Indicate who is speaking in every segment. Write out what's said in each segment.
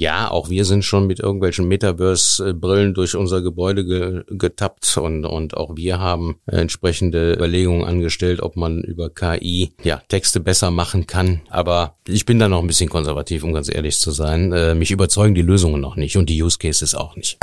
Speaker 1: Ja, auch wir sind schon mit irgendwelchen Metaverse-Brillen durch unser Gebäude ge getappt und, und auch wir haben entsprechende Überlegungen angestellt, ob man über KI ja, Texte besser machen kann. Aber ich bin da noch ein bisschen konservativ, um ganz ehrlich zu sein. Äh, mich überzeugen die Lösungen noch nicht und die Use Cases auch nicht.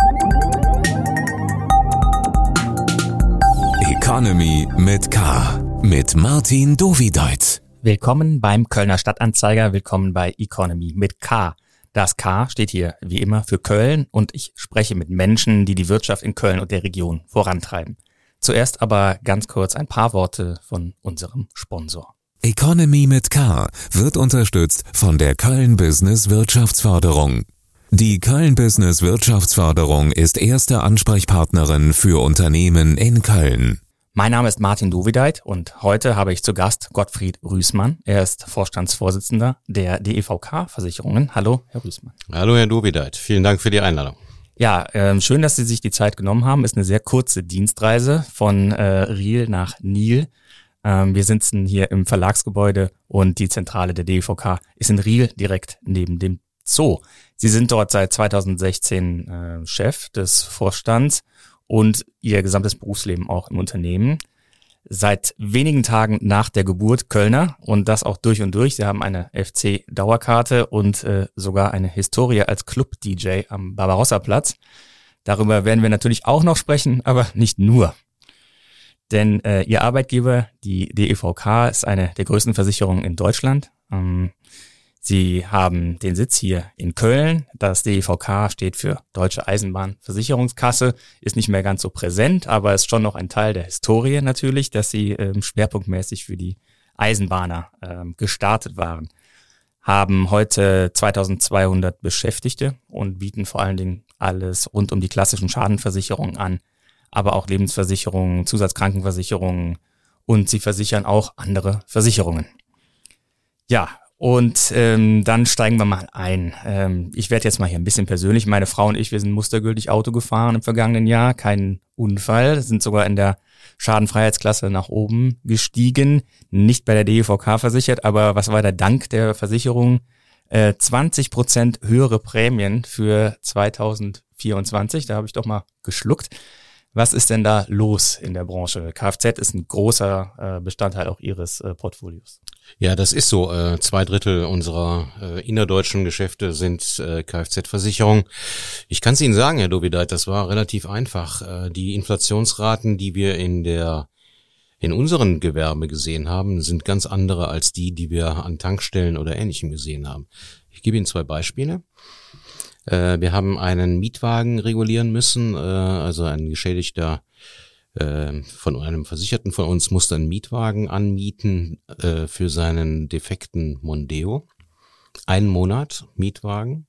Speaker 2: Economy mit K. Mit Martin Dovideit.
Speaker 3: Willkommen beim Kölner Stadtanzeiger. Willkommen bei Economy mit K. Das K steht hier wie immer für Köln und ich spreche mit Menschen, die die Wirtschaft in Köln und der Region vorantreiben. Zuerst aber ganz kurz ein paar Worte von unserem Sponsor.
Speaker 2: Economy mit K wird unterstützt von der Köln Business Wirtschaftsförderung. Die Köln Business Wirtschaftsförderung ist erste Ansprechpartnerin für Unternehmen in Köln.
Speaker 3: Mein Name ist Martin Duvideit und heute habe ich zu Gast Gottfried Rüßmann. Er ist Vorstandsvorsitzender der DEVK Versicherungen. Hallo, Herr Rüßmann.
Speaker 1: Hallo, Herr Duvideit. Vielen Dank für die Einladung.
Speaker 3: Ja, ähm, schön, dass Sie sich die Zeit genommen haben. Ist eine sehr kurze Dienstreise von äh, Riel nach Nil. Ähm, wir sitzen hier im Verlagsgebäude und die Zentrale der DEVK ist in Riel direkt neben dem Zoo. Sie sind dort seit 2016 äh, Chef des Vorstands und ihr gesamtes Berufsleben auch im Unternehmen. Seit wenigen Tagen nach der Geburt Kölner und das auch durch und durch. Sie haben eine FC-Dauerkarte und äh, sogar eine Historie als Club-DJ am Barbarossa-Platz. Darüber werden wir natürlich auch noch sprechen, aber nicht nur. Denn äh, Ihr Arbeitgeber, die DEVK, ist eine der größten Versicherungen in Deutschland. Ähm, Sie haben den Sitz hier in Köln. Das DEVK steht für Deutsche Eisenbahnversicherungskasse, ist nicht mehr ganz so präsent, aber ist schon noch ein Teil der Historie natürlich, dass sie ähm, schwerpunktmäßig für die Eisenbahner ähm, gestartet waren. Haben heute 2200 Beschäftigte und bieten vor allen Dingen alles rund um die klassischen Schadenversicherungen an, aber auch Lebensversicherungen, Zusatzkrankenversicherungen und sie versichern auch andere Versicherungen. Ja, und ähm, dann steigen wir mal ein. Ähm, ich werde jetzt mal hier ein bisschen persönlich. Meine Frau und ich, wir sind mustergültig Auto gefahren im vergangenen Jahr. Kein Unfall, sind sogar in der Schadenfreiheitsklasse nach oben gestiegen. Nicht bei der DEVK versichert, aber was war der Dank der Versicherung? Äh, 20 Prozent höhere Prämien für 2024. Da habe ich doch mal geschluckt. Was ist denn da los in der Branche? Kfz ist ein großer äh, Bestandteil auch Ihres äh, Portfolios.
Speaker 1: Ja, das ist so. Äh, zwei Drittel unserer innerdeutschen Geschäfte sind Kfz-Versicherung. Ich kann es Ihnen sagen, Herr Dovideit, das war relativ einfach. Die Inflationsraten, die wir in der in unseren Gewerbe gesehen haben, sind ganz andere als die, die wir an Tankstellen oder Ähnlichem gesehen haben. Ich gebe Ihnen zwei Beispiele. Äh, wir haben einen Mietwagen regulieren müssen, äh, also ein geschädigter äh, von einem Versicherten von uns musste einen Mietwagen anmieten äh, für seinen defekten Mondeo. Einen Monat Mietwagen,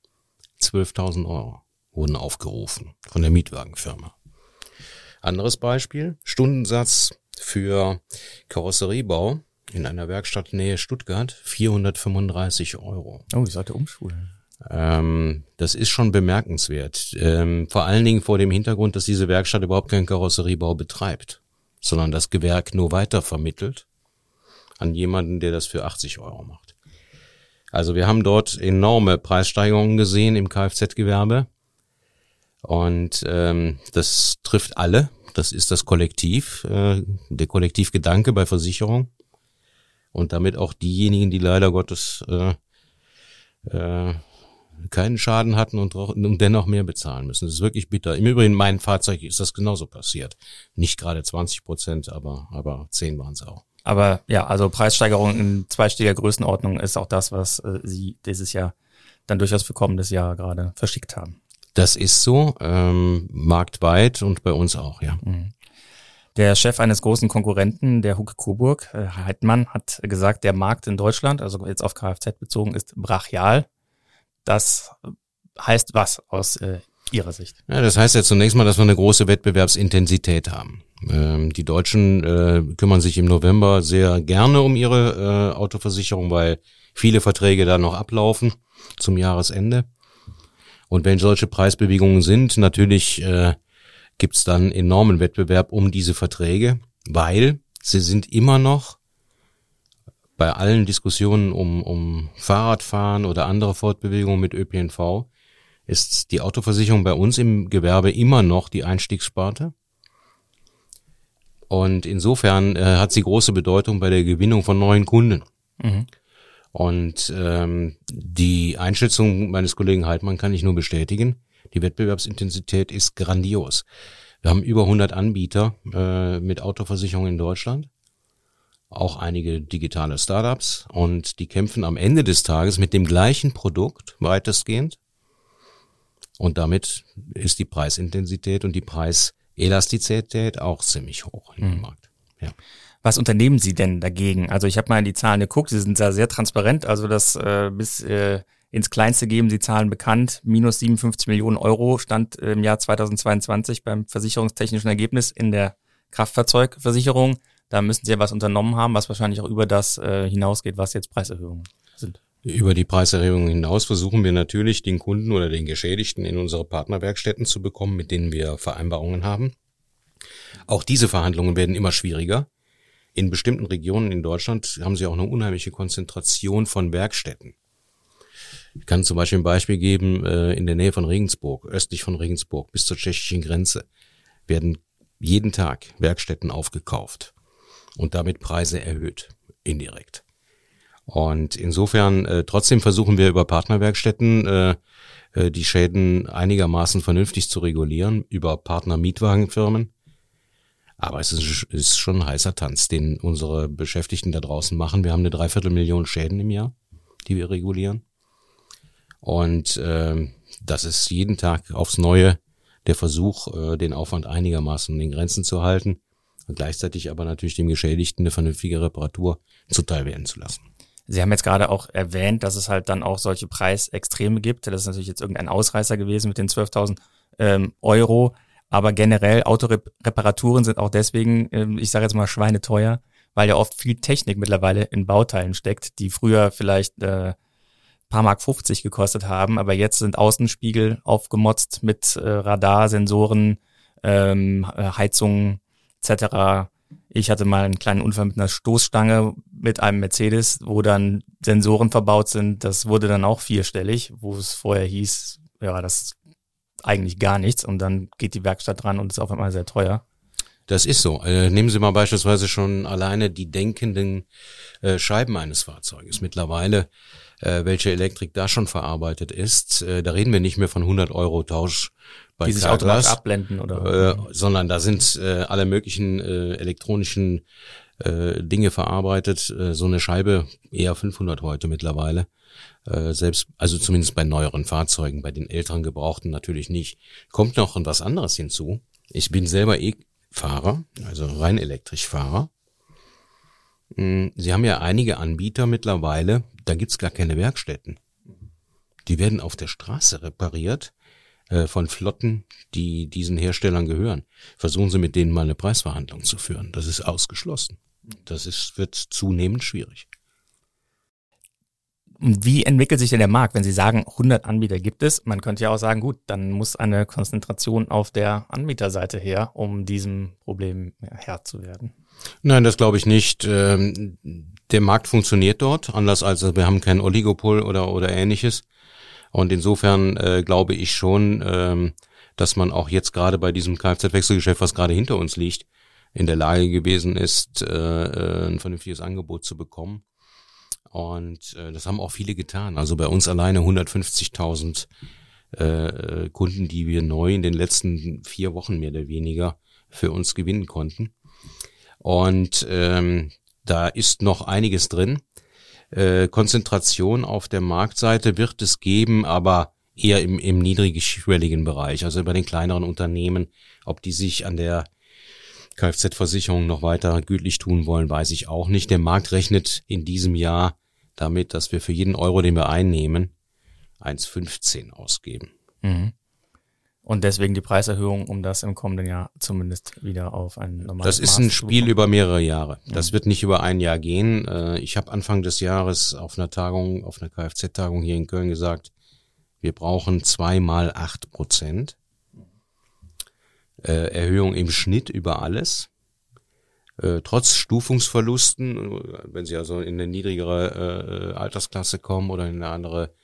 Speaker 1: 12.000 Euro wurden aufgerufen von der Mietwagenfirma. Anderes Beispiel, Stundensatz für Karosseriebau in einer Werkstatt Nähe Stuttgart, 435 Euro.
Speaker 3: Oh, ich sollte umschulen.
Speaker 1: Ähm, das ist schon bemerkenswert. Ähm, vor allen Dingen vor dem Hintergrund, dass diese Werkstatt überhaupt keinen Karosseriebau betreibt, sondern das Gewerk nur weiter vermittelt an jemanden, der das für 80 Euro macht. Also wir haben dort enorme Preissteigerungen gesehen im Kfz-Gewerbe. Und ähm, das trifft alle. Das ist das Kollektiv, äh, der Kollektivgedanke bei Versicherung. Und damit auch diejenigen, die leider Gottes äh, äh, keinen Schaden hatten und, und dennoch mehr bezahlen müssen. Das ist wirklich bitter. Im Übrigen, mein Fahrzeug ist das genauso passiert. Nicht gerade 20 Prozent, aber, aber 10 waren es auch.
Speaker 3: Aber ja, also Preissteigerung in zweistelliger Größenordnung ist auch das, was äh, Sie dieses Jahr dann durchaus für kommendes Jahr gerade verschickt haben.
Speaker 1: Das ist so, ähm, marktweit und bei uns auch, ja. Mhm.
Speaker 3: Der Chef eines großen Konkurrenten, der Huke Coburg, äh, Heidmann, hat gesagt, der Markt in Deutschland, also jetzt auf Kfz bezogen, ist brachial. Das heißt was aus äh, Ihrer Sicht?
Speaker 1: Ja, das heißt ja zunächst mal, dass wir eine große Wettbewerbsintensität haben. Ähm, die Deutschen äh, kümmern sich im November sehr gerne um ihre äh, Autoversicherung, weil viele Verträge da noch ablaufen zum Jahresende. Und wenn solche Preisbewegungen sind, natürlich äh, gibt dann enormen Wettbewerb um diese Verträge, weil sie sind immer noch bei allen Diskussionen um, um Fahrradfahren oder andere Fortbewegungen mit ÖPNV ist die Autoversicherung bei uns im Gewerbe immer noch die Einstiegssparte. Und insofern äh, hat sie große Bedeutung bei der Gewinnung von neuen Kunden. Mhm. Und ähm, die Einschätzung meines Kollegen Heidmann kann ich nur bestätigen. Die Wettbewerbsintensität ist grandios. Wir haben über 100 Anbieter äh, mit Autoversicherung in Deutschland, auch einige digitale Startups und die kämpfen am Ende des Tages mit dem gleichen Produkt weitestgehend. Und damit ist die Preisintensität und die Preiselastizität auch ziemlich hoch im mhm. Markt. Ja.
Speaker 3: Was unternehmen Sie denn dagegen? Also ich habe mal in die Zahlen geguckt, Sie sind da sehr transparent, also das äh, bis äh, ins Kleinste geben Sie Zahlen bekannt. Minus 57 Millionen Euro stand im Jahr 2022 beim versicherungstechnischen Ergebnis in der Kraftfahrzeugversicherung. Da müssen Sie ja was unternommen haben, was wahrscheinlich auch über das äh, hinausgeht, was jetzt Preiserhöhungen sind.
Speaker 1: Über die Preiserhöhungen hinaus versuchen wir natürlich, den Kunden oder den Geschädigten in unsere Partnerwerkstätten zu bekommen, mit denen wir Vereinbarungen haben. Auch diese Verhandlungen werden immer schwieriger. In bestimmten Regionen in Deutschland haben sie auch eine unheimliche Konzentration von Werkstätten. Ich kann zum Beispiel ein Beispiel geben, äh, in der Nähe von Regensburg, östlich von Regensburg bis zur tschechischen Grenze werden jeden Tag Werkstätten aufgekauft und damit Preise erhöht, indirekt. Und insofern, äh, trotzdem versuchen wir über Partnerwerkstätten äh, äh, die Schäden einigermaßen vernünftig zu regulieren, über Partner-Mietwagenfirmen. Aber es ist, ist schon ein heißer Tanz, den unsere Beschäftigten da draußen machen. Wir haben eine Dreiviertelmillion Schäden im Jahr, die wir regulieren. Und äh, das ist jeden Tag aufs Neue der Versuch, äh, den Aufwand einigermaßen in Grenzen zu halten und gleichzeitig aber natürlich dem Geschädigten eine vernünftige Reparatur zuteil werden zu lassen.
Speaker 3: Sie haben jetzt gerade auch erwähnt, dass es halt dann auch solche Preisextreme gibt. Das ist natürlich jetzt irgendein Ausreißer gewesen mit den 12.000 ähm, Euro. Aber generell Autoreparaturen sind auch deswegen, ähm, ich sage jetzt mal, schweineteuer, weil ja oft viel Technik mittlerweile in Bauteilen steckt, die früher vielleicht äh, paar Mark 50 gekostet haben, aber jetzt sind Außenspiegel aufgemotzt mit äh, Radarsensoren, ähm, äh, Heizungen etc. Ich hatte mal einen kleinen Unfall mit einer Stoßstange mit einem Mercedes, wo dann Sensoren verbaut sind. Das wurde dann auch vierstellig, wo es vorher hieß, ja, das eigentlich gar nichts. Und dann geht die Werkstatt dran und ist auf einmal sehr teuer.
Speaker 1: Das ist so. Äh, nehmen Sie mal beispielsweise schon alleine die denkenden äh, Scheiben eines Fahrzeuges. Mittlerweile äh, welche Elektrik da schon verarbeitet ist. Äh, da reden wir nicht mehr von 100 Euro Tausch
Speaker 3: bei Die sich automatisch abblenden oder?
Speaker 1: Äh, sondern da sind äh, alle möglichen äh, elektronischen äh, Dinge verarbeitet. Äh, so eine Scheibe eher 500 heute mittlerweile. Äh, selbst, also zumindest bei neueren Fahrzeugen, bei den älteren Gebrauchten natürlich nicht. Kommt noch was anderes hinzu. Ich bin selber E-Fahrer, also rein elektrisch Fahrer. Hm, Sie haben ja einige Anbieter mittlerweile, da gibt's gar keine Werkstätten. Die werden auf der Straße repariert äh, von Flotten, die diesen Herstellern gehören. Versuchen Sie mit denen mal eine Preisverhandlung zu führen. Das ist ausgeschlossen. Das ist, wird zunehmend schwierig.
Speaker 3: Wie entwickelt sich denn der Markt, wenn Sie sagen, 100 Anbieter gibt es? Man könnte ja auch sagen, gut, dann muss eine Konzentration auf der Anbieterseite her, um diesem Problem Herr zu werden.
Speaker 1: Nein, das glaube ich nicht. Ähm, der Markt funktioniert dort, anders als wir haben kein Oligopol oder, oder ähnliches. Und insofern äh, glaube ich schon, ähm, dass man auch jetzt gerade bei diesem Kfz-Wechselgeschäft, was gerade hinter uns liegt, in der Lage gewesen ist, äh, äh ein vernünftiges Angebot zu bekommen. Und äh, das haben auch viele getan. Also bei uns alleine 150.000 äh, Kunden, die wir neu in den letzten vier Wochen mehr oder weniger für uns gewinnen konnten. Und ähm, da ist noch einiges drin. Äh, Konzentration auf der Marktseite wird es geben, aber eher im, im niedrigschwelligen Bereich, also bei den kleineren Unternehmen. Ob die sich an der Kfz-Versicherung noch weiter gütlich tun wollen, weiß ich auch nicht. Der Markt rechnet in diesem Jahr damit, dass wir für jeden Euro, den wir einnehmen, 1,15 ausgeben. Mhm.
Speaker 3: Und deswegen die Preiserhöhung, um das im kommenden Jahr zumindest wieder auf ein normales
Speaker 1: Das ist Maß ein Spiel über mehrere Jahre. Das ja. wird nicht über ein Jahr gehen. Äh, ich habe Anfang des Jahres auf einer Tagung, auf einer Kfz-Tagung hier in Köln gesagt, wir brauchen zweimal acht Prozent äh, Erhöhung im Schnitt über alles. Äh, trotz Stufungsverlusten, wenn sie also in eine niedrigere Altersklasse kommen oder in eine andere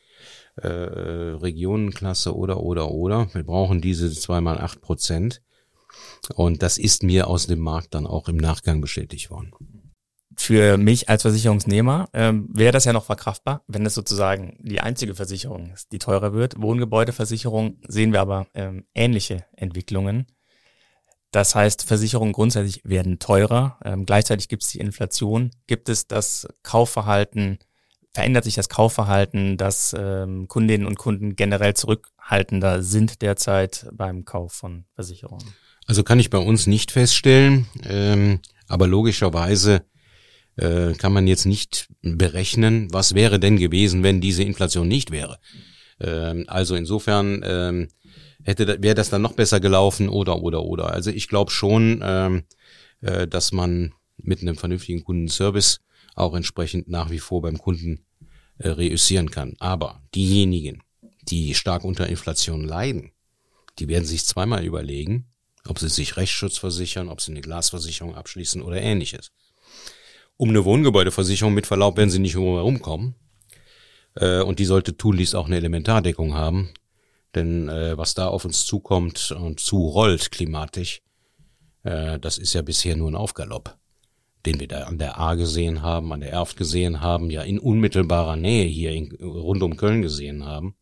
Speaker 1: äh, Regionenklasse oder oder oder. Wir brauchen diese zweimal acht Prozent. Und das ist mir aus dem Markt dann auch im Nachgang bestätigt worden.
Speaker 3: Für mich als Versicherungsnehmer ähm, wäre das ja noch verkraftbar, wenn es sozusagen die einzige Versicherung ist, die teurer wird. Wohngebäudeversicherung sehen wir aber ähm, ähnliche Entwicklungen. Das heißt, Versicherungen grundsätzlich werden teurer. Ähm, gleichzeitig gibt es die Inflation. Gibt es das Kaufverhalten, verändert sich das Kaufverhalten, dass ähm, Kundinnen und Kunden generell zurückhaltender sind derzeit beim Kauf von Versicherungen?
Speaker 1: Also kann ich bei uns nicht feststellen, ähm, aber logischerweise äh, kann man jetzt nicht berechnen, was wäre denn gewesen, wenn diese Inflation nicht wäre. Ähm, also insofern ähm, hätte wäre das dann noch besser gelaufen oder oder oder. Also ich glaube schon, ähm, äh, dass man mit einem vernünftigen Kundenservice auch entsprechend nach wie vor beim Kunden äh, reüssieren kann. Aber diejenigen, die stark unter Inflation leiden, die werden sich zweimal überlegen, ob sie sich Rechtsschutz versichern, ob sie eine Glasversicherung abschließen oder ähnliches. Um eine Wohngebäudeversicherung mit Verlaub werden sie nicht herumkommen. Äh, und die sollte tunlichst auch eine Elementardeckung haben. Denn äh, was da auf uns zukommt und zurollt klimatisch, äh, das ist ja bisher nur ein Aufgalopp, den wir da an der A gesehen haben, an der Erft gesehen haben, ja in unmittelbarer Nähe hier in, rund um Köln gesehen haben.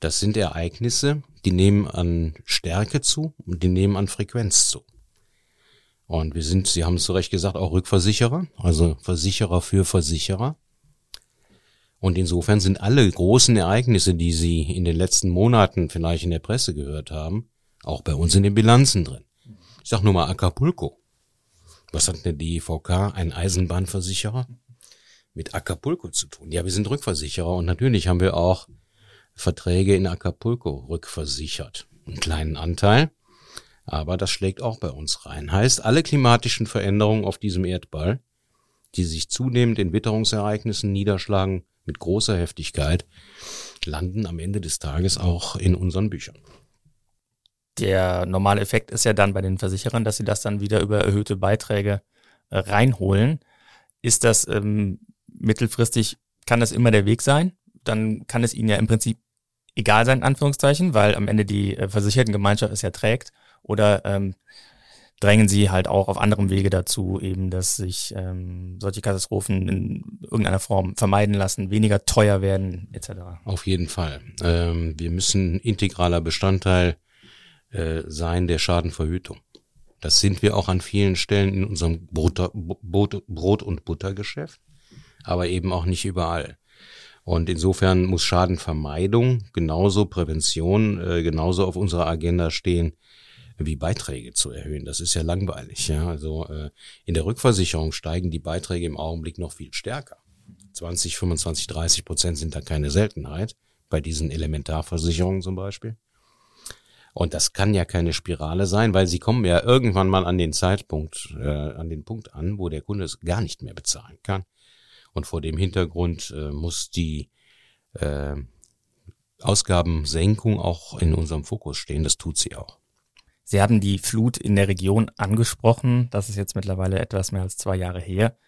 Speaker 1: Das sind Ereignisse, die nehmen an Stärke zu und die nehmen an Frequenz zu. Und wir sind, Sie haben es zu Recht gesagt, auch Rückversicherer, also Versicherer für Versicherer. Und insofern sind alle großen Ereignisse, die Sie in den letzten Monaten vielleicht in der Presse gehört haben, auch bei uns in den Bilanzen drin. Ich sag nur mal Acapulco. Was hat denn die EVK, ein Eisenbahnversicherer, mit Acapulco zu tun? Ja, wir sind Rückversicherer und natürlich haben wir auch Verträge in Acapulco rückversichert. Einen kleinen Anteil, aber das schlägt auch bei uns rein. Heißt, alle klimatischen Veränderungen auf diesem Erdball, die sich zunehmend in Witterungsereignissen niederschlagen, mit großer Heftigkeit, landen am Ende des Tages auch in unseren Büchern.
Speaker 3: Der normale Effekt ist ja dann bei den Versicherern, dass sie das dann wieder über erhöhte Beiträge äh, reinholen. Ist das ähm, mittelfristig, kann das immer der Weg sein? Dann kann es ihnen ja im Prinzip egal sein, in Anführungszeichen, weil am Ende die äh, Versichertengemeinschaft es ja trägt. Oder ähm, drängen sie halt auch auf anderem Wege dazu, eben, dass sich ähm, solche Katastrophen in irgendeiner Form vermeiden lassen, weniger teuer werden, etc.
Speaker 1: Auf jeden Fall. Ähm, wir müssen integraler Bestandteil äh, sein der Schadenverhütung. Das sind wir auch an vielen Stellen in unserem Butter, Brot, Brot- und Buttergeschäft, aber eben auch nicht überall. Und insofern muss Schadenvermeidung genauso Prävention äh, genauso auf unserer Agenda stehen wie Beiträge zu erhöhen. Das ist ja langweilig. Ja? Also äh, in der Rückversicherung steigen die Beiträge im Augenblick noch viel stärker. 20, 25, 30 Prozent sind da keine Seltenheit, bei diesen Elementarversicherungen zum Beispiel. Und das kann ja keine Spirale sein, weil sie kommen ja irgendwann mal an den Zeitpunkt, äh, an den Punkt an, wo der Kunde es gar nicht mehr bezahlen kann. Und vor dem Hintergrund äh, muss die äh, Ausgabensenkung auch in unserem Fokus stehen. Das tut sie auch.
Speaker 3: Sie hatten die Flut in der Region angesprochen. Das ist jetzt mittlerweile etwas mehr als zwei Jahre her.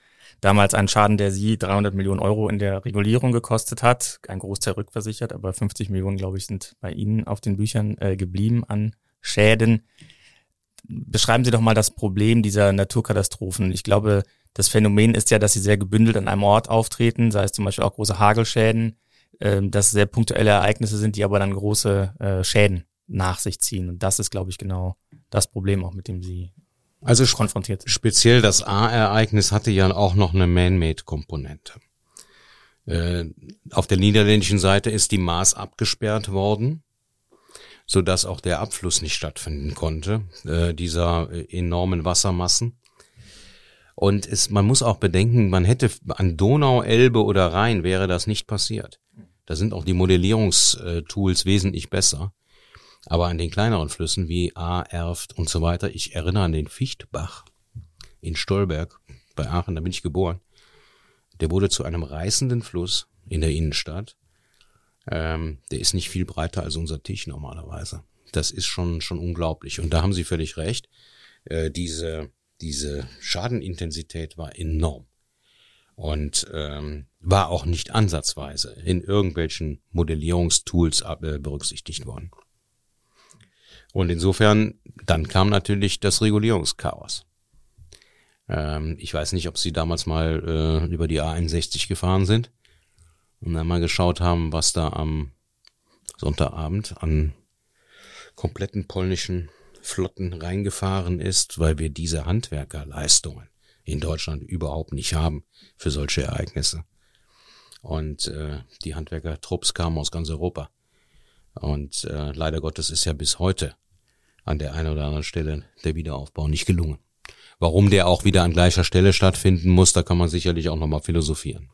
Speaker 3: Damals ein Schaden, der Sie 300 Millionen Euro in der Regulierung gekostet hat. Ein Großteil rückversichert, aber 50 Millionen, glaube ich, sind bei Ihnen auf den Büchern äh, geblieben an Schäden. Beschreiben Sie doch mal das Problem dieser Naturkatastrophen. Ich glaube, das Phänomen ist ja, dass sie sehr gebündelt an einem Ort auftreten, sei es zum Beispiel auch große Hagelschäden, äh, dass sehr punktuelle Ereignisse sind, die aber dann große äh, Schäden nach sich ziehen. Und das ist, glaube ich, genau das Problem auch, mit dem sie
Speaker 1: also konfrontiert. Speziell das A-Ereignis hatte ja auch noch eine Man-Made-Komponente. Äh, auf der niederländischen Seite ist die Maas abgesperrt worden, so dass auch der Abfluss nicht stattfinden konnte, äh, dieser äh, enormen Wassermassen. Und es, man muss auch bedenken, man hätte an Donau, Elbe oder Rhein wäre das nicht passiert. Da sind auch die Modellierungstools wesentlich besser. Aber an den kleineren Flüssen wie A, Erft und so weiter, ich erinnere an den Fichtbach in Stolberg bei Aachen, da bin ich geboren. Der wurde zu einem reißenden Fluss in der Innenstadt. Ähm, der ist nicht viel breiter als unser Tisch normalerweise. Das ist schon, schon unglaublich. Und da haben Sie völlig recht. Äh, diese, diese Schadenintensität war enorm. Und ähm, war auch nicht ansatzweise in irgendwelchen Modellierungstools äh, berücksichtigt worden. Und insofern, dann kam natürlich das Regulierungschaos. Ähm, ich weiß nicht, ob Sie damals mal äh, über die A61 gefahren sind und dann mal geschaut haben, was da am Sonntagabend an kompletten polnischen Flotten reingefahren ist, weil wir diese Handwerkerleistungen in Deutschland überhaupt nicht haben für solche Ereignisse. Und äh, die Handwerkertrupps kamen aus ganz Europa. Und äh, leider Gottes ist ja bis heute an der einen oder anderen Stelle der Wiederaufbau nicht gelungen. Warum der auch wieder an gleicher Stelle stattfinden muss, da kann man sicherlich auch nochmal philosophieren.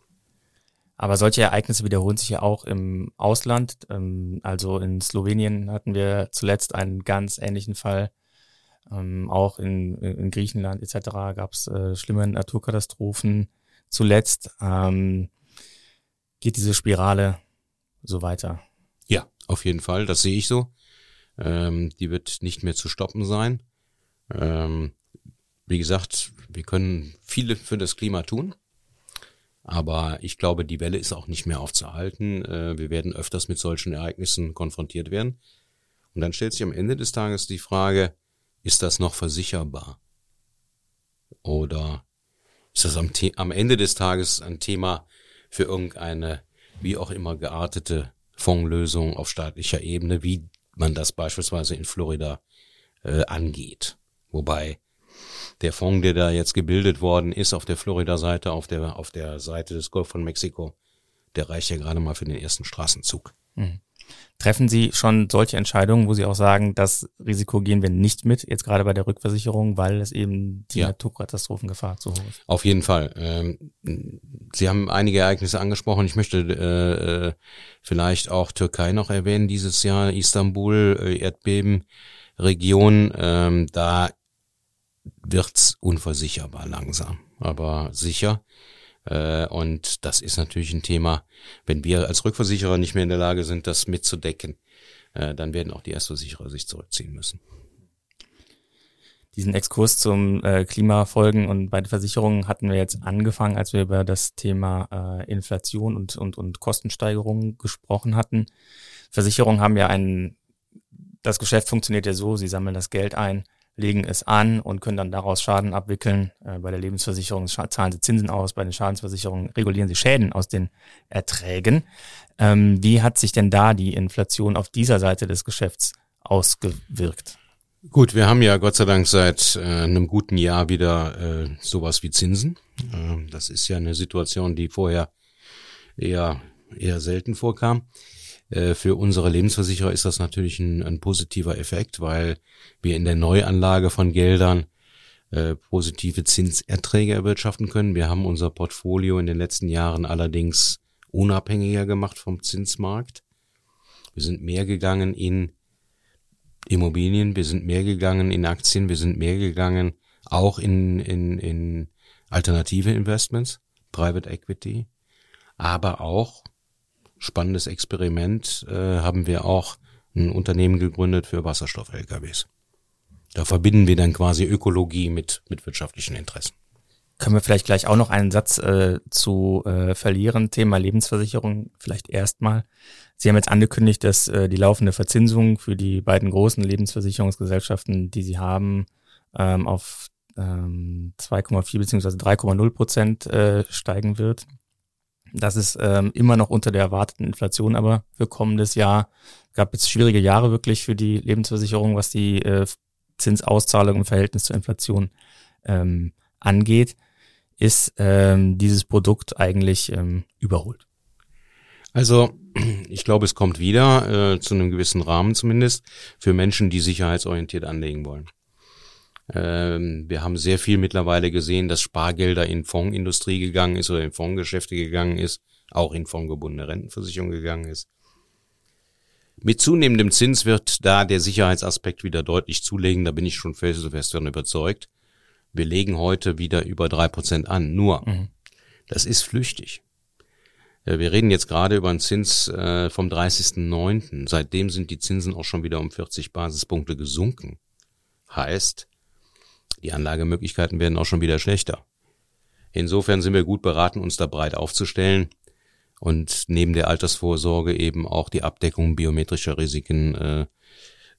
Speaker 3: Aber solche Ereignisse wiederholen sich ja auch im Ausland. Ähm, also in Slowenien hatten wir zuletzt einen ganz ähnlichen Fall. Ähm, auch in, in Griechenland etc. gab es äh, schlimme Naturkatastrophen. Zuletzt ähm, geht diese Spirale so weiter.
Speaker 1: Ja, auf jeden Fall. Das sehe ich so. Die wird nicht mehr zu stoppen sein. wie gesagt, wir können viele für das Klima tun. Aber ich glaube, die Welle ist auch nicht mehr aufzuhalten. Äh, wir werden öfters mit solchen Ereignissen konfrontiert werden. Und dann stellt sich am Ende des Tages die Frage, ist das noch versicherbar? Oder ist das am, am Ende des Tages ein Thema für irgendeine, wie auch immer geartete Fondslösung auf staatlicher Ebene, wie man das beispielsweise in Florida äh, angeht? Wobei der Fonds, der da jetzt gebildet worden ist auf der Florida-Seite, auf der, auf der Seite des Golf von Mexiko, der reicht ja gerade mal für den ersten Straßenzug. Mhm.
Speaker 3: Treffen Sie schon solche Entscheidungen, wo Sie auch sagen, das Risiko gehen wir nicht mit, jetzt gerade bei der Rückversicherung, weil es eben die ja. Naturkatastrophengefahr zu hoch ist?
Speaker 1: Auf jeden Fall. Ähm, Sie haben einige Ereignisse angesprochen. Ich möchte äh, vielleicht auch Türkei noch erwähnen dieses Jahr, Istanbul, äh, Erdbebenregion. Ähm, da wird's unversicherbar langsam, aber sicher. Äh, und das ist natürlich ein Thema, wenn wir als Rückversicherer nicht mehr in der Lage sind, das mitzudecken, äh, dann werden auch die Erstversicherer sich zurückziehen müssen.
Speaker 3: Diesen Exkurs zum äh, Klimafolgen und bei den Versicherungen hatten wir jetzt angefangen, als wir über das Thema Inflation und, und, und Kostensteigerungen gesprochen hatten. Versicherungen haben ja ein, das Geschäft funktioniert ja so, sie sammeln das Geld ein, legen es an und können dann daraus Schaden abwickeln. Äh, bei der Lebensversicherung zahlen sie Zinsen aus, bei den Schadensversicherungen regulieren sie Schäden aus den Erträgen. Ähm, wie hat sich denn da die Inflation auf dieser Seite des Geschäfts ausgewirkt?
Speaker 1: Gut, wir haben ja Gott sei Dank seit äh, einem guten Jahr wieder äh, sowas wie Zinsen. Äh, das ist ja eine Situation, die vorher eher eher selten vorkam. Äh, für unsere Lebensversicherer ist das natürlich ein, ein, positiver Effekt, weil wir in der Neuanlage von Geldern äh, positive Zinserträge erwirtschaften können. Wir haben unser Portfolio in den letzten Jahren allerdings unabhängiger gemacht vom Zinsmarkt. Wir sind mehr gegangen in Immobilien, wir sind mehr gegangen in Aktien, wir sind mehr gegangen auch in, in, in alternative Investments, Private Equity, aber auch spannendes Experiment äh, haben wir auch ein Unternehmen gegründet für Wasserstoff-LKWs. Da verbinden wir dann quasi Ökologie mit, mit wirtschaftlichen Interessen.
Speaker 3: Können wir vielleicht gleich auch noch einen Satz äh, zu äh, verlieren? Thema Lebensversicherung vielleicht erstmal. Sie haben jetzt angekündigt, dass äh, die laufende Verzinsung für die beiden großen Lebensversicherungsgesellschaften, die Sie haben, ähm, auf ähm, 2,4 beziehungsweise 3,0 Prozent äh, steigen wird. Das ist ähm, immer noch unter der erwarteten Inflation, aber für kommendes Jahr gab es schwierige Jahre wirklich für die Lebensversicherung, was die äh, Zinsauszahlung im Verhältnis zur Inflation ähm, angeht. Ist ähm, dieses Produkt eigentlich ähm, überholt?
Speaker 1: Also ich glaube, es kommt wieder, äh, zu einem gewissen Rahmen zumindest, für Menschen, die sicherheitsorientiert anlegen wollen. Ähm, wir haben sehr viel mittlerweile gesehen, dass Spargelder in Fondsindustrie gegangen ist oder in Fondsgeschäfte gegangen ist, auch in fondgebundene Rentenversicherung gegangen ist. Mit zunehmendem Zins wird da der Sicherheitsaspekt wieder deutlich zulegen, da bin ich schon fest, fest davon überzeugt. Wir legen heute wieder über drei Prozent an, nur. Mhm. Das ist flüchtig. Wir reden jetzt gerade über einen Zins äh, vom 30.09. Seitdem sind die Zinsen auch schon wieder um 40 Basispunkte gesunken. Heißt, die Anlagemöglichkeiten werden auch schon wieder schlechter. Insofern sind wir gut beraten, uns da breit aufzustellen. und neben der Altersvorsorge eben auch die Abdeckung biometrischer Risiken äh,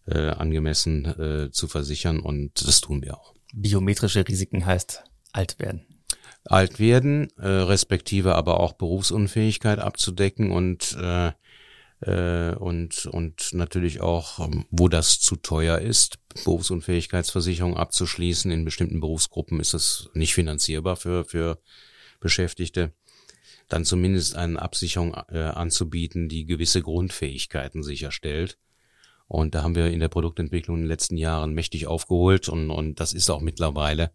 Speaker 1: äh, angemessen äh, zu versichern und das tun wir auch.
Speaker 3: Biometrische Risiken heißt alt werden.
Speaker 1: Alt werden, äh, respektive aber auch Berufsunfähigkeit abzudecken und äh, äh, und und natürlich auch, ähm, wo das zu teuer ist, Berufsunfähigkeitsversicherung abzuschließen. In bestimmten Berufsgruppen ist es nicht finanzierbar für für Beschäftigte dann zumindest eine Absicherung äh, anzubieten, die gewisse Grundfähigkeiten sicherstellt. Und da haben wir in der Produktentwicklung in den letzten Jahren mächtig aufgeholt und, und das ist auch mittlerweile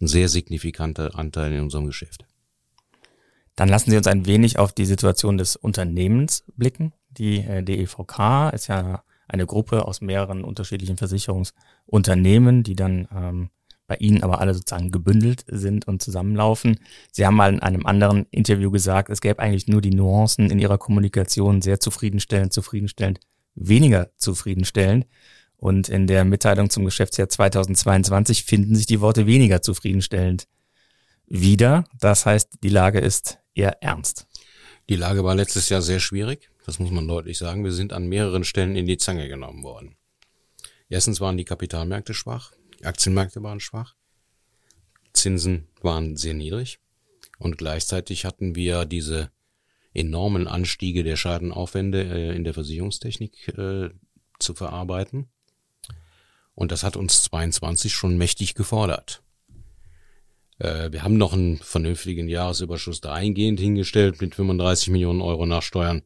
Speaker 1: ein sehr signifikanter Anteil in unserem Geschäft.
Speaker 3: Dann lassen Sie uns ein wenig auf die Situation des Unternehmens blicken. Die äh, DEVK ist ja eine Gruppe aus mehreren unterschiedlichen Versicherungsunternehmen, die dann ähm, bei Ihnen aber alle sozusagen gebündelt sind und zusammenlaufen. Sie haben mal in einem anderen Interview gesagt, es gäbe eigentlich nur die Nuancen in Ihrer Kommunikation sehr zufriedenstellend, zufriedenstellend, weniger zufriedenstellend. Und in der Mitteilung zum Geschäftsjahr 2022 finden sich die Worte weniger zufriedenstellend wieder. Das heißt, die Lage ist eher ernst.
Speaker 1: Die Lage war letztes Jahr sehr schwierig. Das muss man deutlich sagen. Wir sind an mehreren Stellen in die Zange genommen worden. Erstens waren die Kapitalmärkte schwach. Aktienmärkte waren schwach, Zinsen waren sehr niedrig und gleichzeitig hatten wir diese enormen Anstiege der Schadenaufwände äh, in der Versicherungstechnik äh, zu verarbeiten. Und das hat uns 22 schon mächtig gefordert. Äh, wir haben noch einen vernünftigen Jahresüberschuss dahingehend hingestellt mit 35 Millionen Euro nach Steuern.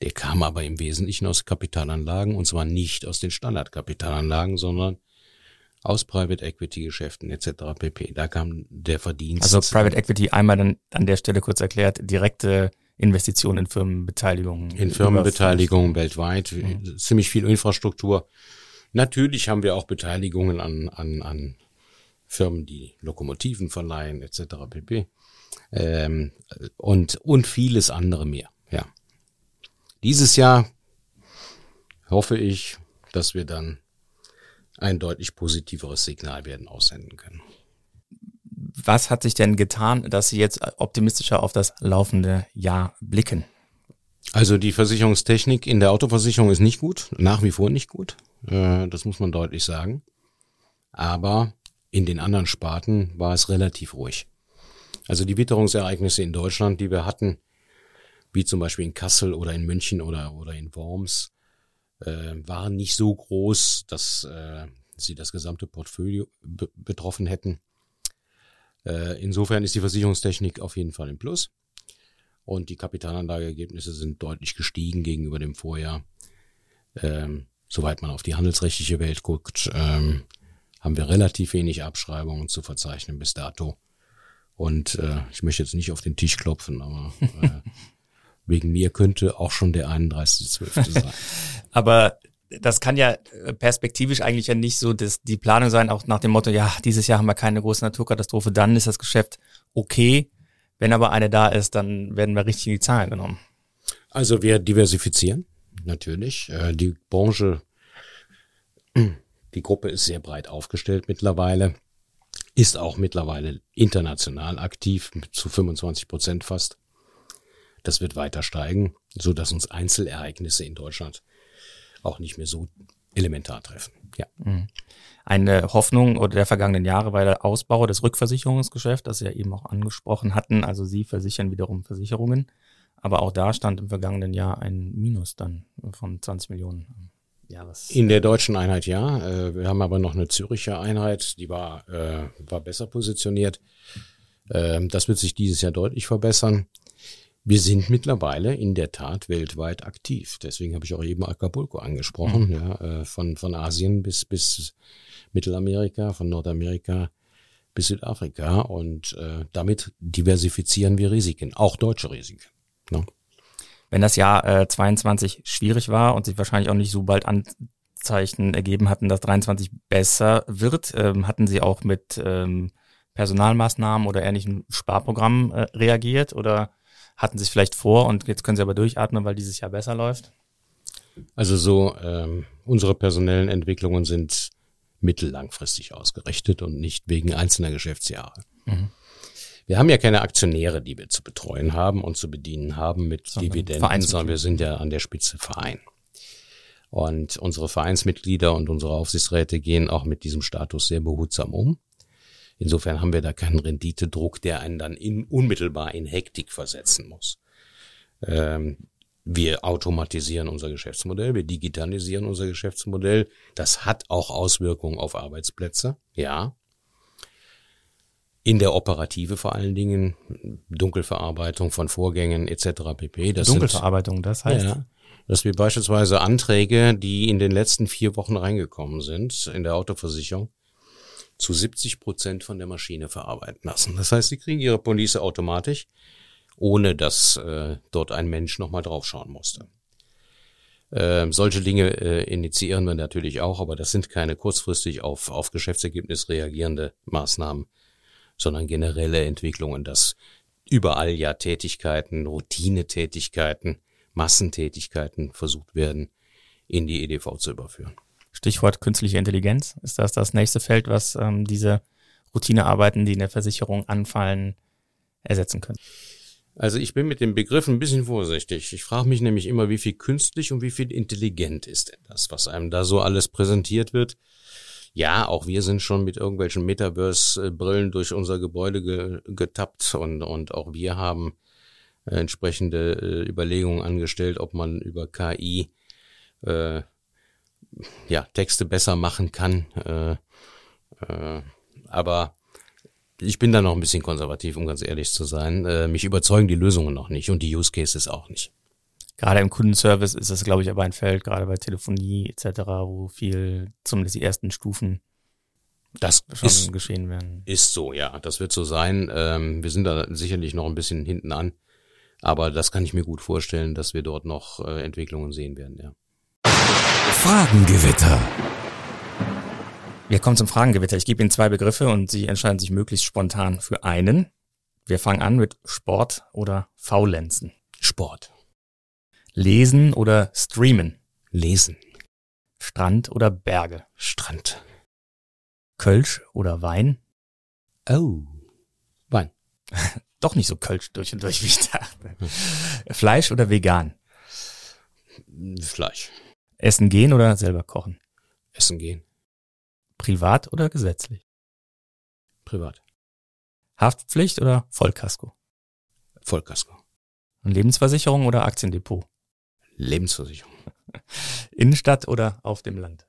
Speaker 1: Der kam aber im Wesentlichen aus Kapitalanlagen und zwar nicht aus den Standardkapitalanlagen, sondern aus Private Equity Geschäften etc. pp. Da kam der Verdienst.
Speaker 3: Also Private Equity einmal dann an der Stelle kurz erklärt, direkte Investitionen in Firmenbeteiligungen.
Speaker 1: In Firmenbeteiligungen weltweit, mhm. ziemlich viel Infrastruktur. Natürlich haben wir auch Beteiligungen an, an, an Firmen, die Lokomotiven verleihen etc. pp. Ähm, und, und vieles andere mehr. Ja. Dieses Jahr hoffe ich, dass wir dann ein deutlich positiveres Signal werden aussenden können.
Speaker 3: Was hat sich denn getan, dass Sie jetzt optimistischer auf das laufende Jahr blicken?
Speaker 1: Also die Versicherungstechnik in der Autoversicherung ist nicht gut, nach wie vor nicht gut. Äh, das muss man deutlich sagen. Aber in den anderen Sparten war es relativ ruhig. Also die Witterungsereignisse in Deutschland, die wir hatten, wie zum Beispiel in Kassel oder in München oder, oder in Worms, äh, waren nicht so groß, dass äh, sie das gesamte Portfolio betroffen hätten. Äh, insofern ist die Versicherungstechnik auf jeden Fall im Plus. Und die Kapitalanlageergebnisse sind deutlich gestiegen gegenüber dem Vorjahr. Ähm, soweit man auf die handelsrechtliche Welt guckt, ähm, haben wir relativ wenig Abschreibungen zu verzeichnen bis dato. Und äh, ich möchte jetzt nicht auf den Tisch klopfen, aber äh, wegen mir könnte auch schon der 31.12. sein.
Speaker 3: Aber das kann ja äh, perspektivisch eigentlich ja nicht so das, die Planung sein, auch nach dem Motto, ja, dieses Jahr haben wir keine große Naturkatastrophe, dann ist das Geschäft okay. Wenn aber eine da ist, dann werden wir richtig in die Zahlen genommen.
Speaker 1: Also wir diversifizieren, natürlich. Äh, die Branche, die Gruppe ist sehr breit aufgestellt mittlerweile, ist auch mittlerweile international aktiv, zu 25 Prozent fast. Das wird weiter steigen, so dass uns Einzelereignisse in Deutschland auch nicht mehr so elementar treffen. Ja. Mhm.
Speaker 3: Eine Hoffnung oder der vergangenen Jahre war der Ausbau des Rückversicherungsgeschäfts, das Sie ja eben auch angesprochen hatten. Also Sie versichern wiederum Versicherungen. Aber auch da stand im vergangenen Jahr ein Minus dann von 20 Millionen
Speaker 1: Jahres. In der deutschen Einheit ja. Äh, wir haben aber noch eine Züricher Einheit, die war, äh, war besser positioniert. Ähm, das wird sich dieses Jahr deutlich verbessern. Wir sind mittlerweile in der Tat weltweit aktiv. Deswegen habe ich auch eben Acapulco angesprochen, mhm. ja, äh, von, von Asien bis, bis Mittelamerika, von Nordamerika bis Südafrika. Und äh, damit diversifizieren wir Risiken, auch deutsche Risiken. Ne?
Speaker 3: Wenn das Jahr äh, 22 schwierig war und sich wahrscheinlich auch nicht so bald Anzeichen ergeben hatten, dass 23 besser wird, ähm, hatten Sie auch mit ähm, Personalmaßnahmen oder ähnlichen Sparprogrammen äh, reagiert oder hatten sich vielleicht vor und jetzt können sie aber durchatmen, weil dieses Jahr besser läuft?
Speaker 1: Also so, ähm, unsere personellen Entwicklungen sind mittellangfristig ausgerichtet und nicht wegen einzelner Geschäftsjahre. Mhm. Wir haben ja keine Aktionäre, die wir zu betreuen haben und zu bedienen haben mit sondern Dividenden, sondern wir sind ja an der Spitze Verein. Und unsere Vereinsmitglieder und unsere Aufsichtsräte gehen auch mit diesem Status sehr behutsam um. Insofern haben wir da keinen Renditedruck, der einen dann in, unmittelbar in Hektik versetzen muss. Ähm, wir automatisieren unser Geschäftsmodell, wir digitalisieren unser Geschäftsmodell. Das hat auch Auswirkungen auf Arbeitsplätze, ja. In der Operative vor allen Dingen, Dunkelverarbeitung von Vorgängen etc. pp.
Speaker 3: Das Dunkelverarbeitung, sind, das heißt? Ja,
Speaker 1: dass wir beispielsweise Anträge, die in den letzten vier Wochen reingekommen sind in der Autoversicherung, zu 70 Prozent von der Maschine verarbeiten lassen. Das heißt, sie kriegen ihre Police automatisch ohne dass äh, dort ein Mensch nochmal draufschauen musste. Ähm, solche Dinge äh, initiieren wir natürlich auch, aber das sind keine kurzfristig auf, auf Geschäftsergebnis reagierende Maßnahmen, sondern generelle Entwicklungen, dass überall ja Tätigkeiten, Routinetätigkeiten, Massentätigkeiten versucht werden, in die EDV zu überführen.
Speaker 3: Stichwort künstliche Intelligenz. Ist das das nächste Feld, was ähm, diese Routinearbeiten, die in der Versicherung anfallen, ersetzen können?
Speaker 1: Also ich bin mit dem Begriff ein bisschen vorsichtig. Ich frage mich nämlich immer, wie viel künstlich und wie viel intelligent ist denn das, was einem da so alles präsentiert wird. Ja, auch wir sind schon mit irgendwelchen Metaverse-Brillen durch unser Gebäude ge getappt und, und auch wir haben äh, entsprechende äh, Überlegungen angestellt, ob man über KI äh, ja, Texte besser machen kann. Äh, äh, aber ich bin da noch ein bisschen konservativ, um ganz ehrlich zu sein. Äh, mich überzeugen die Lösungen noch nicht und die Use Cases auch nicht.
Speaker 3: Gerade im Kundenservice ist das, glaube ich, aber ein Feld, gerade bei Telefonie etc., wo viel, zumindest die ersten Stufen
Speaker 1: das schon ist, geschehen werden. Ist so, ja. Das wird so sein. Ähm, wir sind da sicherlich noch ein bisschen hinten an. Aber das kann ich mir gut vorstellen, dass wir dort noch äh, Entwicklungen sehen werden, ja.
Speaker 2: Fragengewitter.
Speaker 3: Wir kommen zum Fragengewitter. Ich gebe Ihnen zwei Begriffe und Sie entscheiden sich möglichst spontan für einen. Wir fangen an mit Sport oder Faulenzen.
Speaker 1: Sport.
Speaker 3: Lesen oder streamen.
Speaker 1: Lesen.
Speaker 3: Strand oder Berge.
Speaker 1: Strand.
Speaker 3: Kölsch oder Wein.
Speaker 1: Oh. Wein.
Speaker 3: Doch nicht so Kölsch durch und durch, wie ich dachte. Fleisch oder vegan.
Speaker 1: Fleisch.
Speaker 3: Essen gehen oder selber kochen.
Speaker 1: Essen gehen.
Speaker 3: Privat oder gesetzlich?
Speaker 1: Privat.
Speaker 3: Haftpflicht oder Vollkasko?
Speaker 1: Vollkasko.
Speaker 3: Und Lebensversicherung oder Aktiendepot?
Speaker 1: Lebensversicherung.
Speaker 3: Innenstadt oder auf dem Land?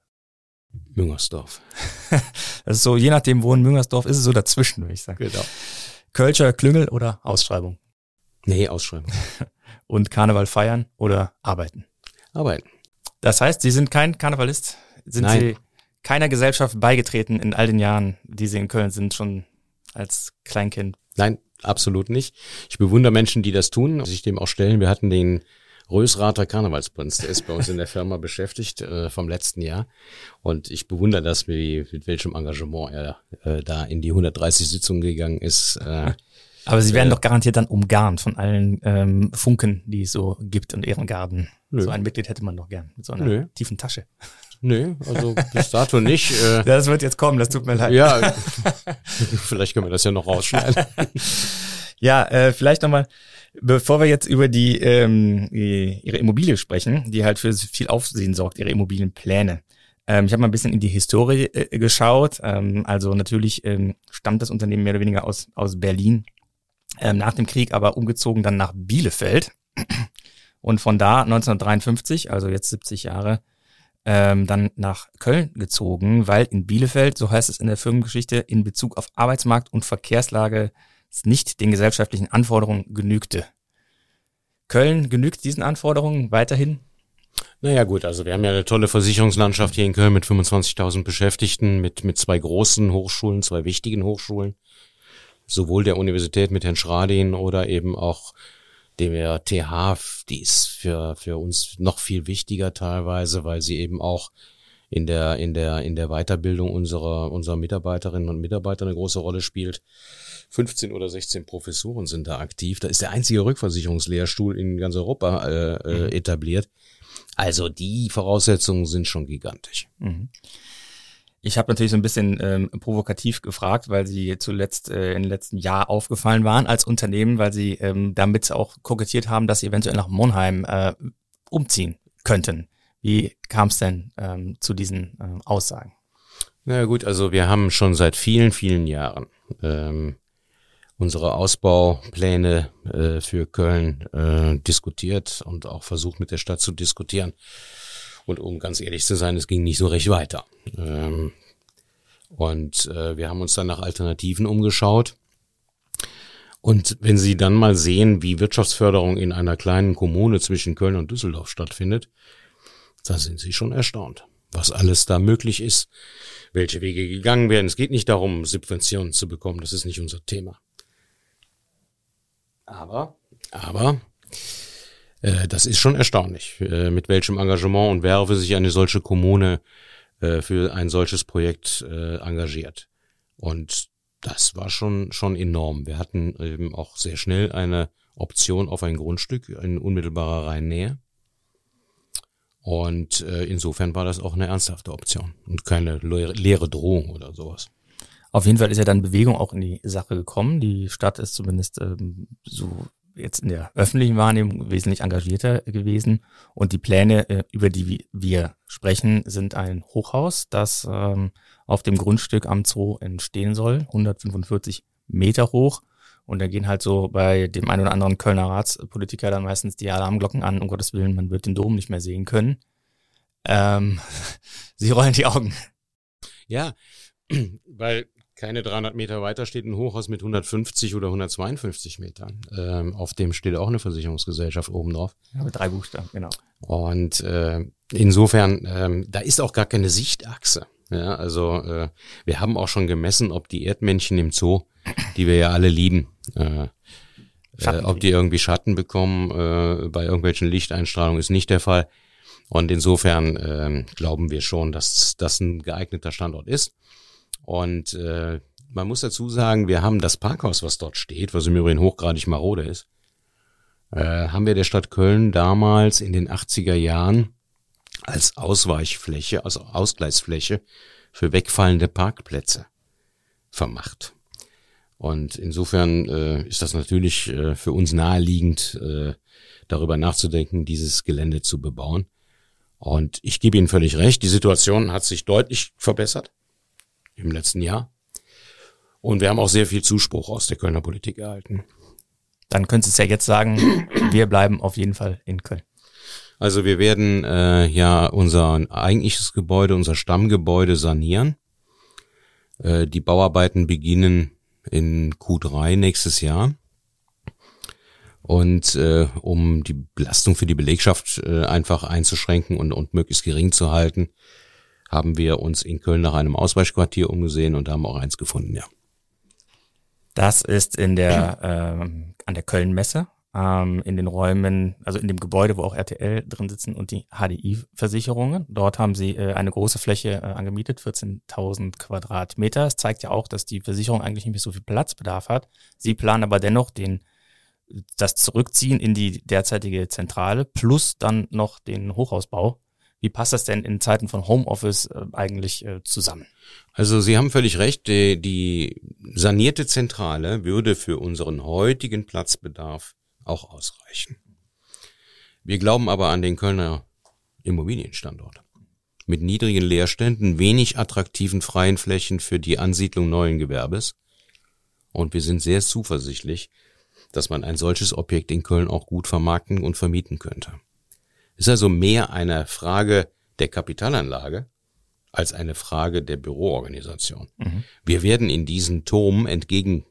Speaker 1: Müngersdorf.
Speaker 3: das ist so, je nachdem, wo in Müngersdorf ist es so dazwischen, würde ich sagen.
Speaker 1: Genau.
Speaker 3: Kölscher Klüngel oder Ausschreibung?
Speaker 1: Nee, Ausschreibung.
Speaker 3: Und Karneval feiern oder arbeiten?
Speaker 1: Arbeiten.
Speaker 3: Das heißt, Sie sind kein Karnevalist? Sind
Speaker 1: Nein.
Speaker 3: Sie keiner Gesellschaft beigetreten in all den Jahren, die sie in Köln sind, schon als Kleinkind?
Speaker 1: Nein, absolut nicht. Ich bewundere Menschen, die das tun, sich dem auch stellen. Wir hatten den Rösrater Karnevalsprinz, der ist bei uns in der Firma beschäftigt äh, vom letzten Jahr. Und ich bewundere das, wie, mit welchem Engagement er äh, da in die 130 Sitzungen gegangen ist. Äh,
Speaker 3: Aber Sie werden äh, doch garantiert dann umgarnt von allen ähm, Funken, die es so gibt und Ehrengarden. Nö. So ein Mitglied hätte man doch gern mit so einer Nö. tiefen Tasche.
Speaker 1: Nö, also bis dato nicht. Äh,
Speaker 3: das wird jetzt kommen, das tut mir leid.
Speaker 1: Ja, vielleicht können wir das ja noch rausschneiden.
Speaker 3: ja, äh, vielleicht nochmal, bevor wir jetzt über die ähm, ihre Immobilie sprechen, die halt für viel Aufsehen sorgt, ihre Immobilienpläne. Ähm, ich habe mal ein bisschen in die Historie äh, geschaut. Ähm, also natürlich ähm, stammt das Unternehmen mehr oder weniger aus, aus Berlin, ähm, nach dem Krieg aber umgezogen dann nach Bielefeld. Und von da 1953, also jetzt 70 Jahre, ähm, dann nach Köln gezogen, weil in Bielefeld, so heißt es in der Firmengeschichte, in Bezug auf Arbeitsmarkt und Verkehrslage es nicht den gesellschaftlichen Anforderungen genügte. Köln genügt diesen Anforderungen weiterhin?
Speaker 1: Naja gut, also wir haben ja eine tolle Versicherungslandschaft hier in Köln mit 25.000 Beschäftigten, mit, mit zwei großen Hochschulen, zwei wichtigen Hochschulen, sowohl der Universität mit Herrn Schradin oder eben auch der TH, die ist für, für uns noch viel wichtiger teilweise, weil sie eben auch in der, in der, in der Weiterbildung unserer, unserer Mitarbeiterinnen und Mitarbeiter eine große Rolle spielt. 15 oder 16 Professuren sind da aktiv. Da ist der einzige Rückversicherungslehrstuhl in ganz Europa äh, äh mhm. etabliert. Also die Voraussetzungen sind schon gigantisch. Mhm.
Speaker 3: Ich habe natürlich so ein bisschen ähm, provokativ gefragt, weil Sie zuletzt äh, im letzten Jahr aufgefallen waren als Unternehmen, weil Sie ähm, damit auch kokettiert haben, dass Sie eventuell nach Monheim äh, umziehen könnten. Wie kam es denn ähm, zu diesen äh, Aussagen?
Speaker 1: Na gut, also wir haben schon seit vielen, vielen Jahren ähm, unsere Ausbaupläne äh, für Köln äh, diskutiert und auch versucht mit der Stadt zu diskutieren. Und um ganz ehrlich zu sein, es ging nicht so recht weiter. Ähm, und äh, wir haben uns dann nach Alternativen umgeschaut. Und wenn Sie dann mal sehen, wie Wirtschaftsförderung in einer kleinen Kommune zwischen Köln und Düsseldorf stattfindet, da sind Sie schon erstaunt, was alles da möglich ist, welche Wege gegangen werden. Es geht nicht darum, Subventionen zu bekommen, das ist nicht unser Thema. Aber, aber, äh, das ist schon erstaunlich, äh, mit welchem Engagement und Werbe sich eine solche Kommune äh, für ein solches Projekt äh, engagiert. Und das war schon, schon enorm. Wir hatten eben auch sehr schnell eine Option auf ein Grundstück in unmittelbarer Rheinnähe. Und äh, insofern war das auch eine ernsthafte Option und keine leere Drohung oder sowas.
Speaker 3: Auf jeden Fall ist ja dann Bewegung auch in die Sache gekommen. Die Stadt ist zumindest ähm, so jetzt in der öffentlichen Wahrnehmung wesentlich engagierter gewesen. Und die Pläne, äh, über die wir sprechen, sind ein Hochhaus, das ähm, auf dem Grundstück am Zoo entstehen soll, 145 Meter hoch. Und da gehen halt so bei dem einen oder anderen Kölner Ratspolitiker dann meistens die Alarmglocken an, um Gottes Willen, man wird den Dom nicht mehr sehen können. Ähm, Sie rollen die Augen.
Speaker 1: Ja, weil keine 300 Meter weiter steht ein Hochhaus mit 150 oder 152 Metern. Ähm, auf dem steht auch eine Versicherungsgesellschaft oben drauf.
Speaker 3: Ja, mit drei Buchstaben, genau.
Speaker 1: Und äh, insofern, ähm, da ist auch gar keine Sichtachse. Ja, also äh, wir haben auch schon gemessen, ob die Erdmännchen im Zoo, die wir ja alle lieben, äh, äh, ob die irgendwie Schatten bekommen äh, bei irgendwelchen Lichteinstrahlungen, ist nicht der Fall. Und insofern äh, glauben wir schon, dass das ein geeigneter Standort ist. Und äh, man muss dazu sagen, wir haben das Parkhaus, was dort steht, was im Übrigen hochgradig marode ist, äh, haben wir der Stadt Köln damals in den 80er Jahren als Ausweichfläche, also Ausgleichsfläche für wegfallende Parkplätze vermacht. Und insofern äh, ist das natürlich äh, für uns naheliegend, äh, darüber nachzudenken, dieses Gelände zu bebauen. Und ich gebe Ihnen völlig recht, die Situation hat sich deutlich verbessert im letzten Jahr. Und wir haben auch sehr viel Zuspruch aus der Kölner Politik erhalten.
Speaker 3: Dann können Sie es ja jetzt sagen, wir bleiben auf jeden Fall in Köln.
Speaker 1: Also wir werden äh, ja unser eigentliches Gebäude, unser Stammgebäude sanieren. Äh, die Bauarbeiten beginnen in Q3 nächstes Jahr. Und äh, um die Belastung für die Belegschaft äh, einfach einzuschränken und, und möglichst gering zu halten, haben wir uns in Köln nach einem Ausweichquartier umgesehen und haben auch eins gefunden, ja.
Speaker 3: Das ist in der ähm, an der Köln-Messe, ähm, in den Räumen, also in dem Gebäude, wo auch RTL drin sitzen und die HDI-Versicherungen. Dort haben sie äh, eine große Fläche äh, angemietet, 14.000 Quadratmeter. Es zeigt ja auch, dass die Versicherung eigentlich nicht mehr so viel Platzbedarf hat. Sie planen aber dennoch den das Zurückziehen in die derzeitige Zentrale plus dann noch den Hochhausbau wie passt das denn in Zeiten von Homeoffice äh, eigentlich äh, zusammen?
Speaker 1: Also Sie haben völlig recht, die, die sanierte Zentrale würde für unseren heutigen Platzbedarf auch ausreichen. Wir glauben aber an den Kölner Immobilienstandort. Mit niedrigen Leerständen, wenig attraktiven freien Flächen für die Ansiedlung neuen Gewerbes. Und wir sind sehr zuversichtlich, dass man ein solches Objekt in Köln auch gut vermarkten und vermieten könnte. Ist also mehr eine Frage der Kapitalanlage als eine Frage der Büroorganisation. Mhm. Wir werden in diesen Turm entgegen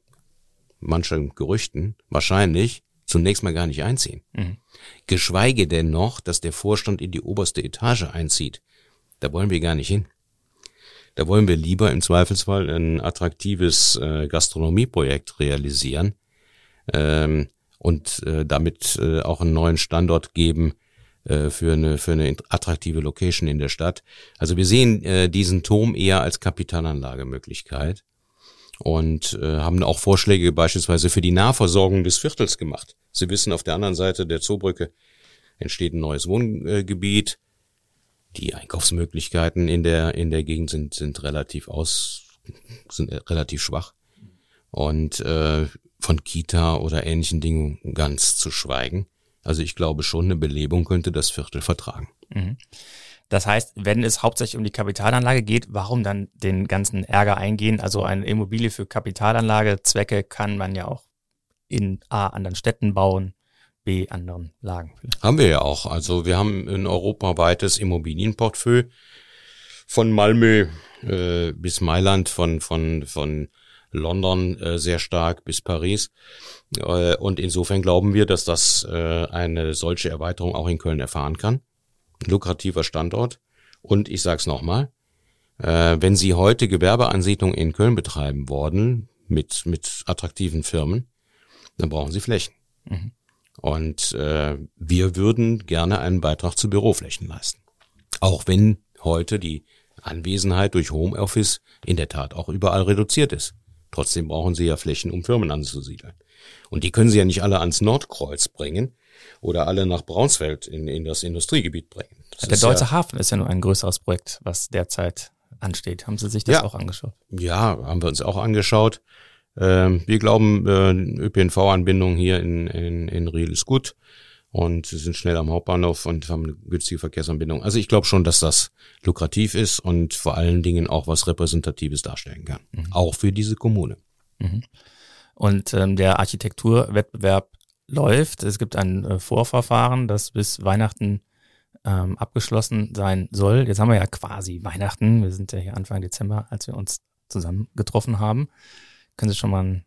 Speaker 1: mancher Gerüchten wahrscheinlich zunächst mal gar nicht einziehen. Mhm. Geschweige denn noch, dass der Vorstand in die oberste Etage einzieht. Da wollen wir gar nicht hin. Da wollen wir lieber im Zweifelsfall ein attraktives äh, Gastronomieprojekt realisieren ähm, und äh, damit äh, auch einen neuen Standort geben, äh, für eine, für eine attraktive Location in der Stadt. Also wir sehen äh, diesen Turm eher als Kapitalanlagemöglichkeit und äh, haben auch Vorschläge beispielsweise für die Nahversorgung des Viertels gemacht. Sie wissen, auf der anderen Seite der Zoobrücke entsteht ein neues Wohngebiet. Die Einkaufsmöglichkeiten in der, in der Gegend sind, sind relativ aus, sind relativ schwach. Und äh, von Kita oder ähnlichen Dingen ganz zu schweigen. Also ich glaube schon, eine Belebung könnte das Viertel vertragen. Mhm.
Speaker 3: Das heißt, wenn es hauptsächlich um die Kapitalanlage geht, warum dann den ganzen Ärger eingehen? Also eine Immobilie für Kapitalanlagezwecke kann man ja auch in A anderen Städten bauen, B anderen Lagen.
Speaker 1: Haben wir ja auch. Also wir haben ein europaweites Immobilienportfolio von Malmö äh, bis Mailand, von, von, von London äh, sehr stark bis Paris. Äh, und insofern glauben wir, dass das äh, eine solche Erweiterung auch in Köln erfahren kann lukrativer Standort. Und ich sage es nochmal, äh, wenn Sie heute Gewerbeansiedlung in Köln betreiben worden mit, mit attraktiven Firmen, dann brauchen Sie Flächen. Mhm. Und äh, wir würden gerne einen Beitrag zu Büroflächen leisten. Auch wenn heute die Anwesenheit durch Homeoffice in der Tat auch überall reduziert ist. Trotzdem brauchen Sie ja Flächen, um Firmen anzusiedeln. Und die können Sie ja nicht alle ans Nordkreuz bringen, oder alle nach Braunsfeld in, in das Industriegebiet bringen. Das
Speaker 3: der Deutsche ja, Hafen ist ja nur ein größeres Projekt, was derzeit ansteht. Haben Sie sich das ja, auch angeschaut?
Speaker 1: Ja, haben wir uns auch angeschaut. Ähm, wir glauben, äh, ÖPNV-Anbindung hier in, in, in Riel ist gut und sie sind schnell am Hauptbahnhof und haben eine günstige Verkehrsanbindung. Also ich glaube schon, dass das lukrativ ist und vor allen Dingen auch was Repräsentatives darstellen kann. Mhm. Auch für diese Kommune. Mhm.
Speaker 3: Und ähm, der Architekturwettbewerb läuft. Es gibt ein äh, Vorverfahren, das bis Weihnachten ähm, abgeschlossen sein soll. Jetzt haben wir ja quasi Weihnachten. Wir sind ja hier Anfang Dezember, als wir uns zusammen getroffen haben. Können Sie schon mal einen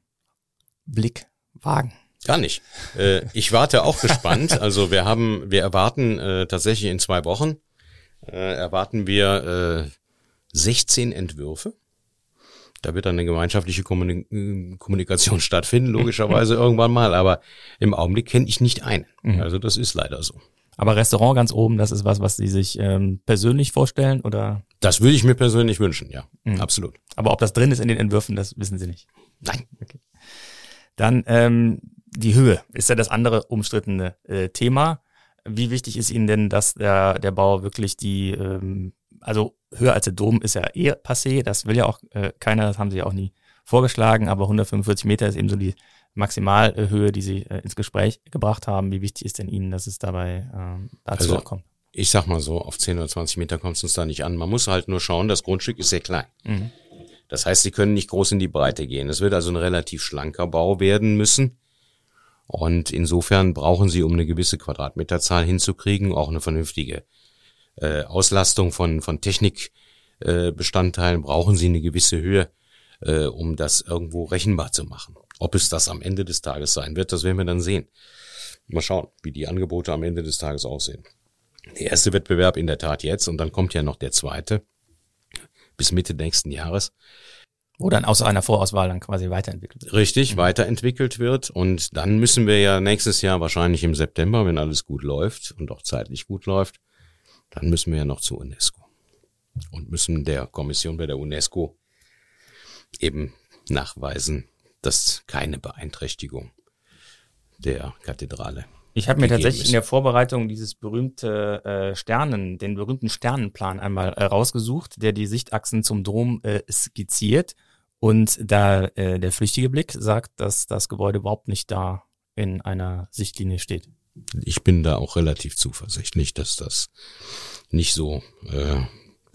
Speaker 3: Blick wagen?
Speaker 1: Gar nicht. Äh, ich warte auch gespannt. Also wir haben, wir erwarten äh, tatsächlich in zwei Wochen äh, erwarten wir äh, 16 Entwürfe. Da wird dann eine gemeinschaftliche Kommunikation stattfinden, logischerweise irgendwann mal. Aber im Augenblick kenne ich nicht einen. Mhm. Also das ist leider so.
Speaker 3: Aber Restaurant ganz oben, das ist was, was Sie sich ähm, persönlich vorstellen oder?
Speaker 1: Das würde ich mir persönlich wünschen, ja, mhm. absolut.
Speaker 3: Aber ob das drin ist in den Entwürfen, das wissen Sie nicht.
Speaker 1: Nein. Okay.
Speaker 3: Dann ähm, die Höhe ist ja das andere umstrittene äh, Thema. Wie wichtig ist Ihnen denn, dass der, der Bau wirklich die ähm, also höher als der Dom ist ja eh passé, das will ja auch äh, keiner, das haben sie ja auch nie vorgeschlagen, aber 145 Meter ist eben so die Maximalhöhe, die sie äh, ins Gespräch gebracht haben. Wie wichtig ist denn Ihnen, dass es dabei äh, dazu also, kommt?
Speaker 1: Ich sag mal so, auf 10 oder 20 Meter kommt es uns da nicht an. Man muss halt nur schauen, das Grundstück ist sehr klein. Mhm. Das heißt, sie können nicht groß in die Breite gehen. Es wird also ein relativ schlanker Bau werden müssen. Und insofern brauchen sie, um eine gewisse Quadratmeterzahl hinzukriegen, auch eine vernünftige äh, Auslastung von, von Technikbestandteilen äh, brauchen sie eine gewisse Höhe, äh, um das irgendwo rechenbar zu machen. Ob es das am Ende des Tages sein wird, das werden wir dann sehen. Mal schauen, wie die Angebote am Ende des Tages aussehen. Der erste Wettbewerb in der Tat jetzt und dann kommt ja noch der zweite bis Mitte nächsten Jahres.
Speaker 3: Wo dann außer einer Vorauswahl dann quasi weiterentwickelt
Speaker 1: wird. Richtig, mhm. weiterentwickelt wird. Und dann müssen wir ja nächstes Jahr wahrscheinlich im September, wenn alles gut läuft und auch zeitlich gut läuft, dann müssen wir ja noch zu UNESCO und müssen der Kommission bei der UNESCO eben nachweisen, dass keine Beeinträchtigung der Kathedrale.
Speaker 3: Ich habe mir tatsächlich ist. in der Vorbereitung dieses berühmte äh, Sternen, den berühmten Sternenplan einmal äh, rausgesucht, der die Sichtachsen zum Dom äh, skizziert. Und da äh, der flüchtige Blick sagt, dass das Gebäude überhaupt nicht da in einer Sichtlinie steht
Speaker 1: ich bin da auch relativ zuversichtlich, dass das nicht so äh,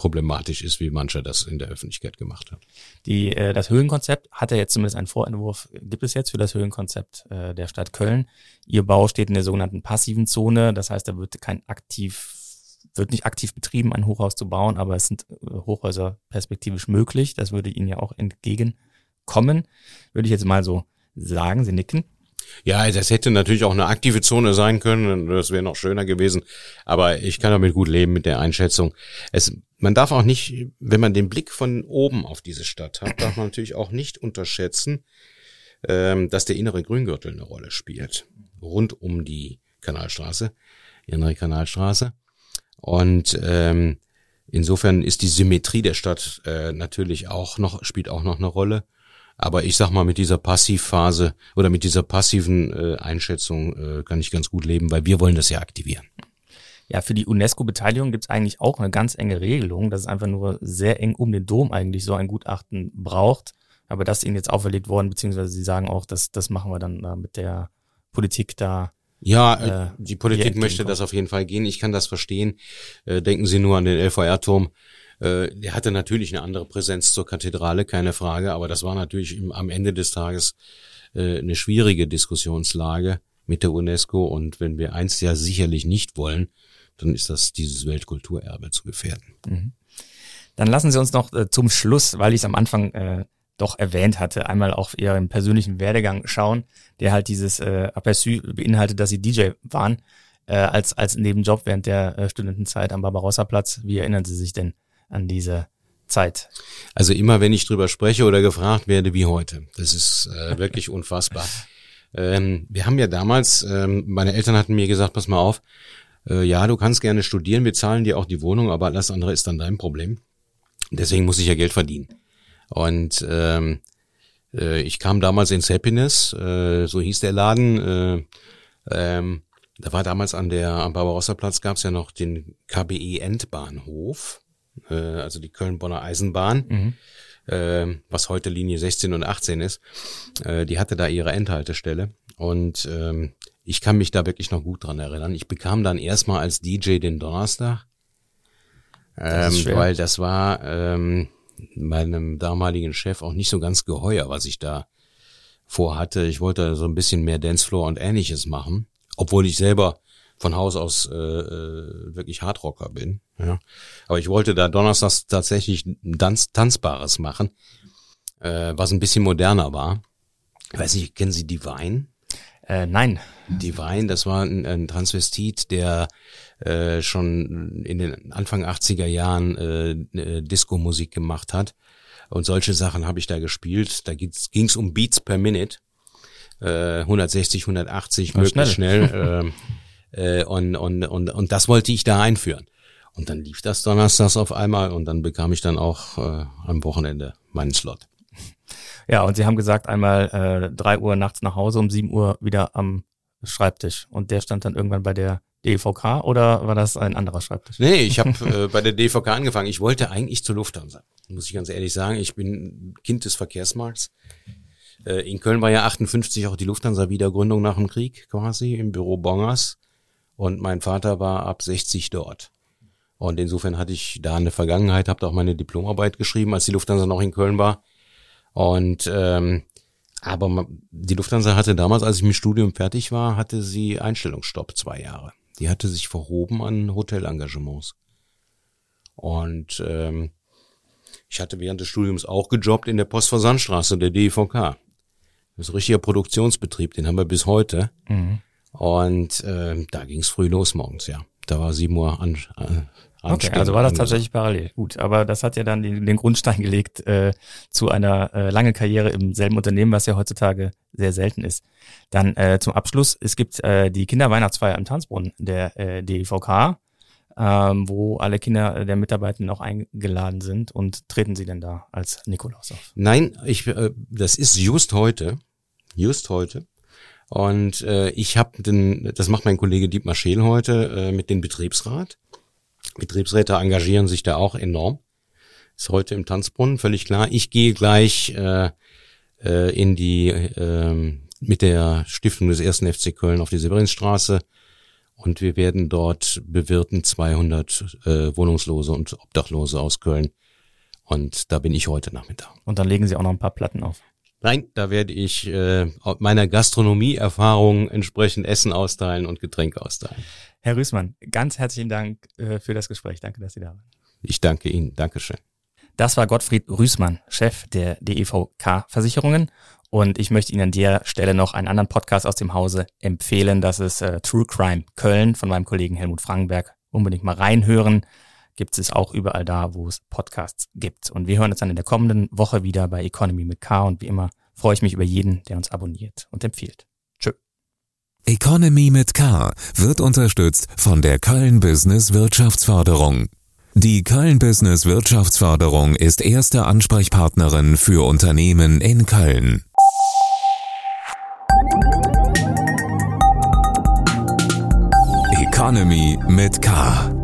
Speaker 1: problematisch ist, wie mancher das in der Öffentlichkeit gemacht hat.
Speaker 3: Die, äh, das Höhenkonzept hat ja jetzt zumindest einen Vorentwurf, gibt es jetzt für das Höhenkonzept äh, der Stadt Köln. Ihr Bau steht in der sogenannten passiven Zone, das heißt, da wird kein aktiv, wird nicht aktiv betrieben, ein Hochhaus zu bauen, aber es sind äh, Hochhäuser perspektivisch möglich. Das würde Ihnen ja auch entgegenkommen. Würde ich jetzt mal so sagen, Sie nicken.
Speaker 1: Ja, das hätte natürlich auch eine aktive Zone sein können, das wäre noch schöner gewesen. Aber ich kann damit gut leben mit der Einschätzung. Es, man darf auch nicht, wenn man den Blick von oben auf diese Stadt hat, darf man natürlich auch nicht unterschätzen, ähm, dass der innere Grüngürtel eine Rolle spielt. Rund um die Kanalstraße, innere Kanalstraße. Und ähm, insofern ist die Symmetrie der Stadt äh, natürlich auch noch, spielt auch noch eine Rolle. Aber ich sag mal, mit dieser Passivphase oder mit dieser passiven äh, Einschätzung äh, kann ich ganz gut leben, weil wir wollen das ja aktivieren.
Speaker 3: Ja, für die UNESCO-Beteiligung gibt es eigentlich auch eine ganz enge Regelung, dass es einfach nur sehr eng um den Dom eigentlich so ein Gutachten braucht. Aber das ist ihnen jetzt auferlegt worden, beziehungsweise sie sagen auch, dass das machen wir dann äh, mit der Politik da.
Speaker 1: Ja, äh, äh die Politik möchte das auf jeden Fall gehen. Ich kann das verstehen. Äh, denken Sie nur an den LVR-Turm. Äh, der hatte natürlich eine andere Präsenz zur Kathedrale, keine Frage, aber das war natürlich im, am Ende des Tages äh, eine schwierige Diskussionslage mit der UNESCO. Und wenn wir eins ja sicherlich nicht wollen, dann ist das dieses Weltkulturerbe zu gefährden. Mhm.
Speaker 3: Dann lassen Sie uns noch äh, zum Schluss, weil ich es am Anfang äh, doch erwähnt hatte, einmal auch Ihren persönlichen Werdegang schauen, der halt dieses äh, Aperçu beinhaltet, dass Sie DJ waren, äh, als, als Nebenjob während der äh, Studentenzeit am Barbarossa-Platz. Wie erinnern Sie sich denn an diese Zeit?
Speaker 1: Also immer, wenn ich drüber spreche oder gefragt werde, wie heute. Das ist äh, wirklich unfassbar. Ähm, wir haben ja damals, ähm, meine Eltern hatten mir gesagt, pass mal auf, äh, ja, du kannst gerne studieren, wir zahlen dir auch die Wohnung, aber alles andere ist dann dein Problem. Deswegen muss ich ja Geld verdienen. Und ähm, äh, ich kam damals ins Happiness, äh, so hieß der Laden. Äh, ähm, da war damals an der am Barbarossa-Platz gab es ja noch den KBE Endbahnhof, äh, also die Köln-Bonner Eisenbahn. Mhm äh, was heute Linie 16 und 18 ist, äh, die hatte da ihre Endhaltestelle. Und ähm, ich kann mich da wirklich noch gut dran erinnern. Ich bekam dann erstmal als DJ den Donnerstag, ähm, weil das war ähm, meinem damaligen Chef auch nicht so ganz geheuer, was ich da vorhatte. Ich wollte so ein bisschen mehr Dancefloor und ähnliches machen, obwohl ich selber von Haus aus äh, äh, wirklich Hardrocker bin. Ja. Aber ich wollte da donnerstags tatsächlich ein Tanz Tanzbares machen, äh, was ein bisschen moderner war. Ich weiß nicht, kennen Sie Divine?
Speaker 3: Äh, nein.
Speaker 1: Divine, das war ein, ein Transvestit, der äh, schon in den Anfang 80er Jahren äh, äh, Disco-Musik gemacht hat. Und solche Sachen habe ich da gespielt. Da ging es um Beats per Minute. Äh, 160, 180, War möglichst schnell. schnell äh, äh, und, und, und, und das wollte ich da einführen. Und dann lief das donnerstags auf einmal und dann bekam ich dann auch äh, am Wochenende meinen Slot.
Speaker 3: Ja, und Sie haben gesagt, einmal äh, drei Uhr nachts nach Hause, um sieben Uhr wieder am Schreibtisch. Und der stand dann irgendwann bei der DVK oder war das ein anderer Schreibtisch?
Speaker 1: Nee, ich habe äh, bei der DVK angefangen. Ich wollte eigentlich zur Lufthansa, muss ich ganz ehrlich sagen. Ich bin Kind des Verkehrsmarkts. Äh, in Köln war ja 58 auch die Lufthansa-Wiedergründung nach dem Krieg quasi im Büro Bongers. Und mein Vater war ab 60 dort. Und insofern hatte ich da eine Vergangenheit, habe da auch meine Diplomarbeit geschrieben, als die Lufthansa noch in Köln war. Und ähm, aber die Lufthansa hatte damals, als ich mit Studium fertig war, hatte sie Einstellungsstopp zwei Jahre. Die hatte sich verhoben an Hotelengagements. Und ähm, ich hatte während des Studiums auch gejobbt in der Postversandstraße der DVK. Das ist ein richtiger Produktionsbetrieb, den haben wir bis heute. Mhm. Und äh, da ging es früh los morgens, ja. Da war sieben Uhr an. Äh,
Speaker 3: Okay, also war das tatsächlich parallel. Gut, aber das hat ja dann den, den Grundstein gelegt äh, zu einer äh, langen Karriere im selben Unternehmen, was ja heutzutage sehr selten ist. Dann äh, zum Abschluss, es gibt äh, die Kinderweihnachtsfeier im Tanzbrunnen der äh, DEVK, ähm, wo alle Kinder der Mitarbeitenden auch eingeladen sind und treten sie denn da als Nikolaus auf?
Speaker 1: Nein, ich, äh, das ist just heute, just heute. Und äh, ich habe den, das macht mein Kollege Dietmar Scheel heute äh, mit dem Betriebsrat. Betriebsräte engagieren sich da auch enorm. Ist heute im Tanzbrunnen, völlig klar. Ich gehe gleich äh, äh, in die äh, mit der Stiftung des ersten FC Köln auf die Severinstraße und wir werden dort bewirten 200 äh, Wohnungslose und Obdachlose aus Köln. Und da bin ich heute Nachmittag.
Speaker 3: Und dann legen Sie auch noch ein paar Platten auf.
Speaker 1: Nein, da werde ich äh, meiner Gastronomieerfahrung entsprechend Essen austeilen und Getränke austeilen.
Speaker 3: Herr Rüßmann, ganz herzlichen Dank äh, für das Gespräch. Danke, dass Sie da waren.
Speaker 1: Ich danke Ihnen. Dankeschön.
Speaker 3: Das war Gottfried Rüßmann, Chef der DEVK Versicherungen. Und ich möchte Ihnen an der Stelle noch einen anderen Podcast aus dem Hause empfehlen. Das ist äh, True Crime Köln von meinem Kollegen Helmut Frankenberg. Unbedingt mal reinhören. Gibt es auch überall da, wo es Podcasts gibt. Und wir hören uns dann in der kommenden Woche wieder bei Economy mit K. Und wie immer freue ich mich über jeden, der uns abonniert und empfiehlt. Tschö.
Speaker 2: Economy mit K wird unterstützt von der Köln Business Wirtschaftsförderung. Die Köln Business Wirtschaftsförderung ist erste Ansprechpartnerin für Unternehmen in Köln. Economy mit K.